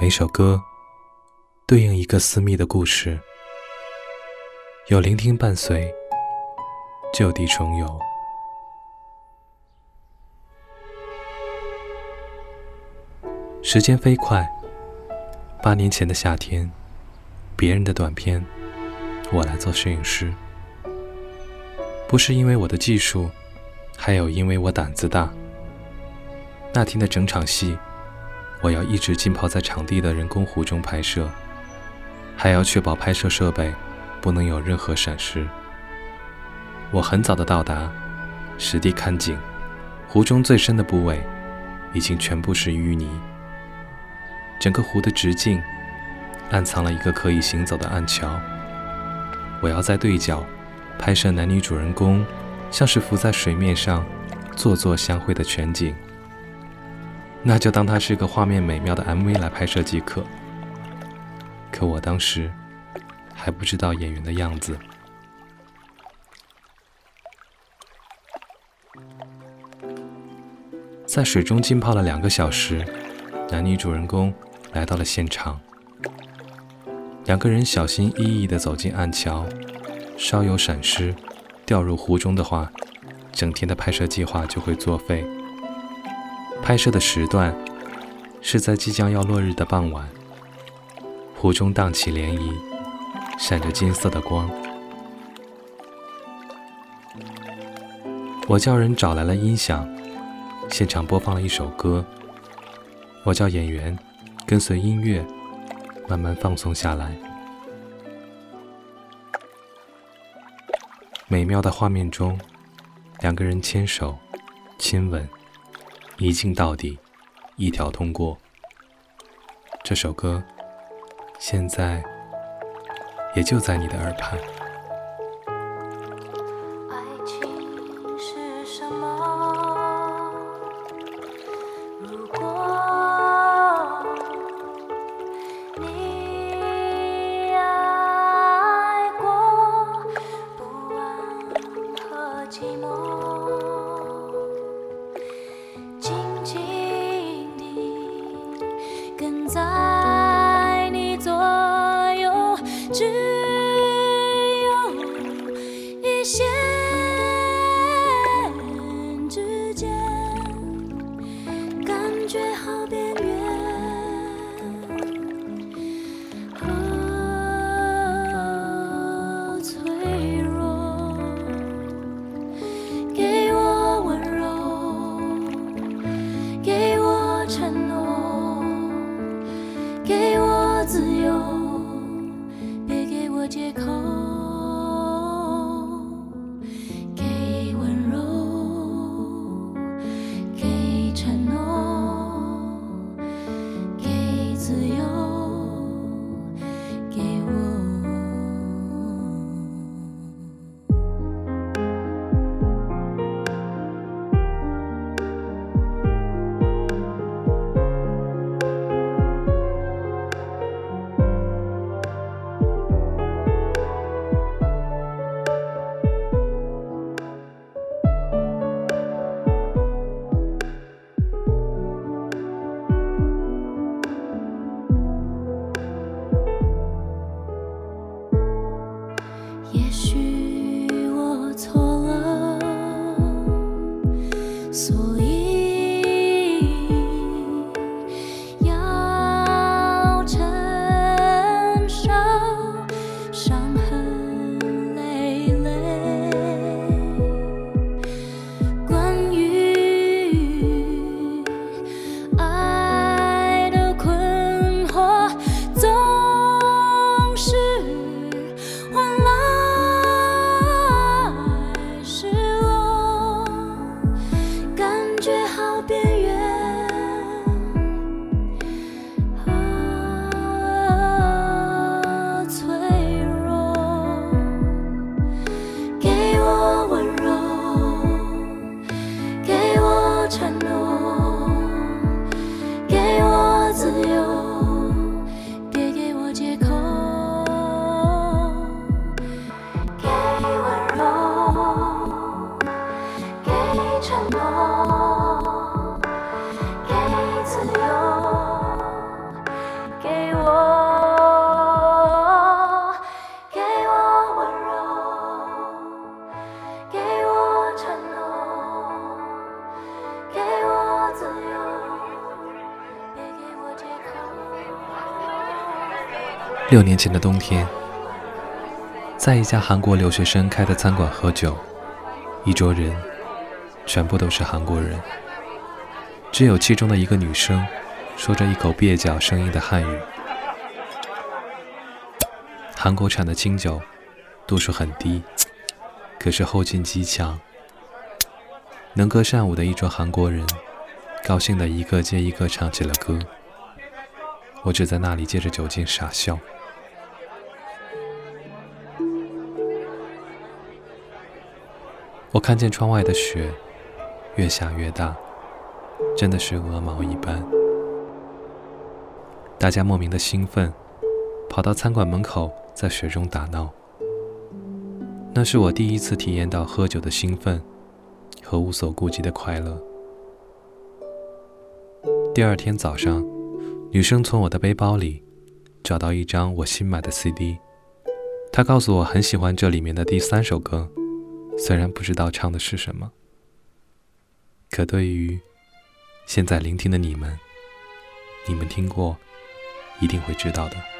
每首歌对应一个私密的故事，有聆听伴随，就地重游。时间飞快，八年前的夏天，别人的短片，我来做摄影师，不是因为我的技术，还有因为我胆子大。那天的整场戏，我要一直浸泡在场地的人工湖中拍摄，还要确保拍摄设备不能有任何闪失。我很早的到达，实地看景，湖中最深的部位已经全部是淤泥，整个湖的直径暗藏了一个可以行走的暗桥。我要在对角拍摄男女主人公像是浮在水面上，座座相会的全景。那就当它是个画面美妙的 MV 来拍摄即可。可我当时还不知道演员的样子，在水中浸泡了两个小时，男女主人公来到了现场。两个人小心翼翼地走进暗桥，稍有闪失，掉入湖中的话，整天的拍摄计划就会作废。拍摄的时段是在即将要落日的傍晚，湖中荡起涟漪，闪着金色的光。我叫人找来了音响，现场播放了一首歌。我叫演员跟随音乐，慢慢放松下来。美妙的画面中，两个人牵手、亲吻。一镜到底，一条通过。这首歌，现在也就在你的耳畔。一些。自由六年前的冬天，在一家韩国留学生开的餐馆喝酒，一桌人全部都是韩国人，只有其中的一个女生说着一口蹩脚生硬的汉语。韩国产的清酒度数很低，可是后劲极强。能歌善舞的一桌韩国人，高兴的一个接一个唱起了歌。我只在那里借着酒劲傻笑。我看见窗外的雪越下越大，真的是鹅毛一般。大家莫名的兴奋，跑到餐馆门口，在雪中打闹。那是我第一次体验到喝酒的兴奋。和无所顾忌的快乐。第二天早上，女生从我的背包里找到一张我新买的 CD，她告诉我很喜欢这里面的第三首歌，虽然不知道唱的是什么，可对于现在聆听的你们，你们听过，一定会知道的。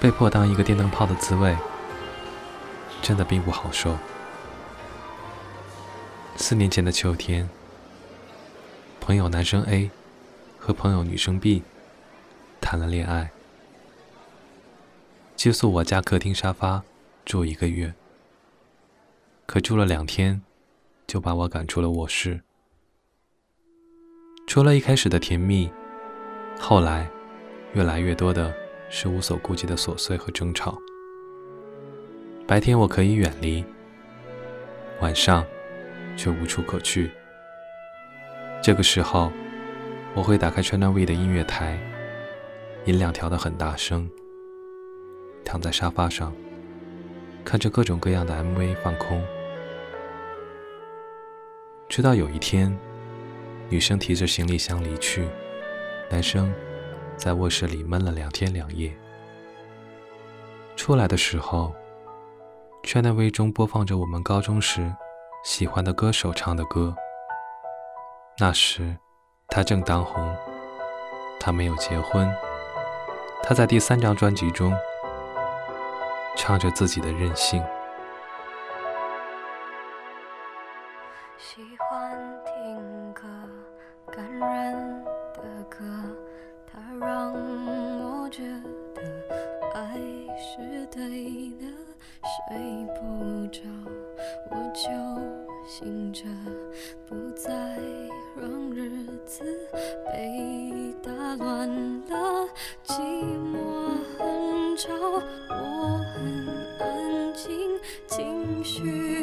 被迫当一个电灯泡的滋味，真的并不好受。四年前的秋天，朋友男生 A 和朋友女生 B 谈了恋爱。借宿我家客厅沙发住一个月，可住了两天，就把我赶出了卧室。除了一开始的甜蜜，后来越来越多的是无所顾忌的琐碎和争吵。白天我可以远离，晚上却无处可去。这个时候，我会打开 China V 的音乐台，音量调得很大声。躺在沙发上，看着各种各样的 MV 放空，直到有一天，女生提着行李箱离去，男生在卧室里闷了两天两夜。出来的时候，China V 中播放着我们高中时喜欢的歌手唱的歌。那时，他正当红，他没有结婚，他在第三张专辑中。唱着自己的任性。喜欢听歌，感人的歌，它让我觉得爱是对的。睡不着，我就醒着，不再让日子被打乱。寂寞很吵。我很安静。情绪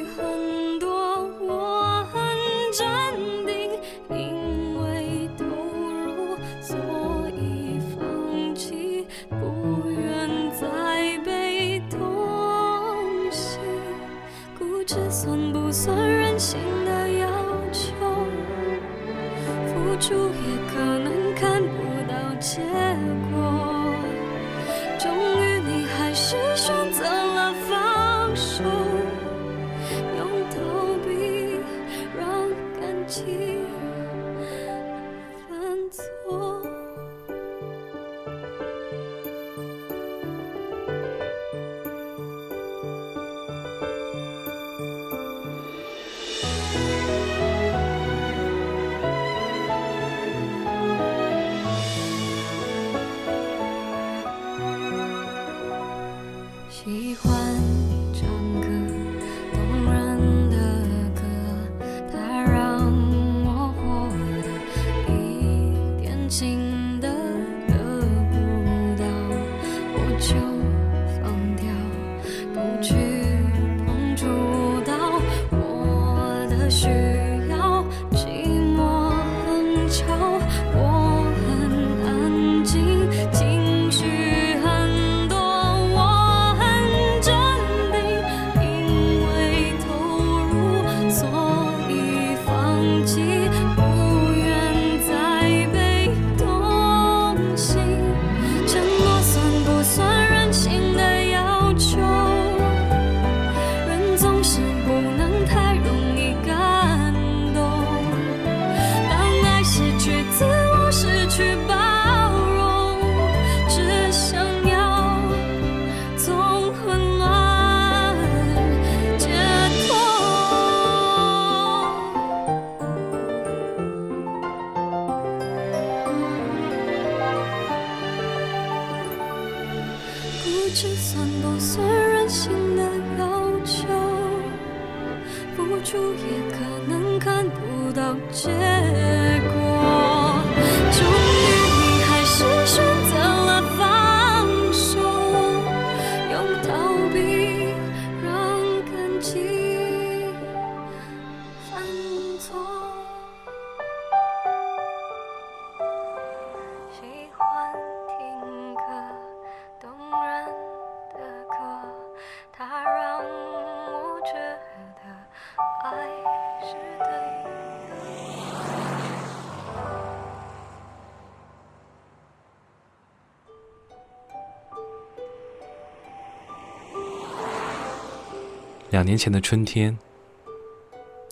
两年前的春天，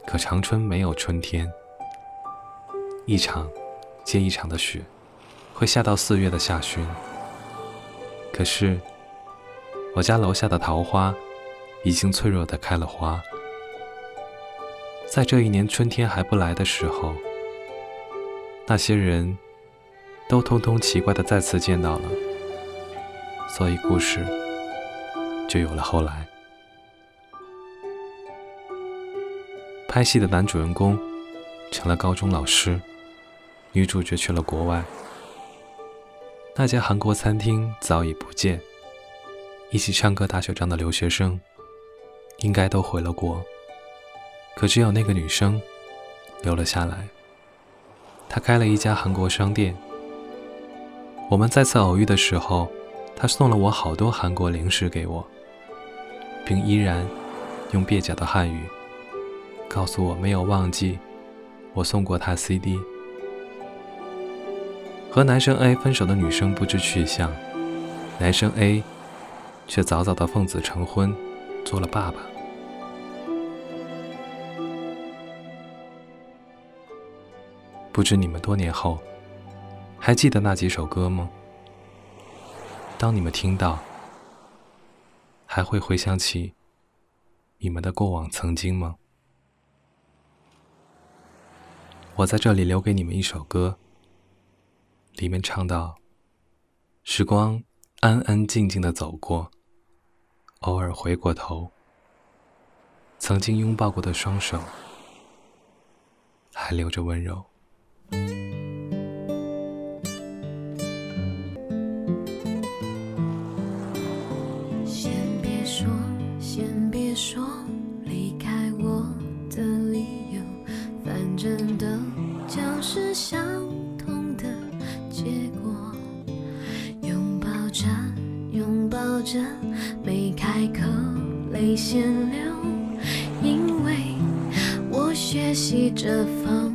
可长春没有春天。一场接一场的雪，会下到四月的下旬。可是，我家楼下的桃花已经脆弱的开了花。在这一年春天还不来的时候，那些人都通通奇怪的再次见到了。所以故事就有了后来。拍戏的男主人公成了高中老师，女主角去了国外。那家韩国餐厅早已不见，一起唱歌打雪仗的留学生应该都回了国，可只有那个女生留了下来。她开了一家韩国商店。我们再次偶遇的时候，她送了我好多韩国零食给我，并依然用蹩脚的汉语告诉我没有忘记我送过他 CD。和男生 A 分手的女生不知去向，男生 A 却早早的奉子成婚，做了爸爸。不知你们多年后还记得那几首歌吗？当你们听到，还会回想起你们的过往曾经吗？我在这里留给你们一首歌，里面唱到：时光安安静静的走过，偶尔回过头，曾经拥抱过的双手，还留着温柔。反正都就是相同的结果。拥抱着，拥抱着，没开口，泪先流，因为我学习着放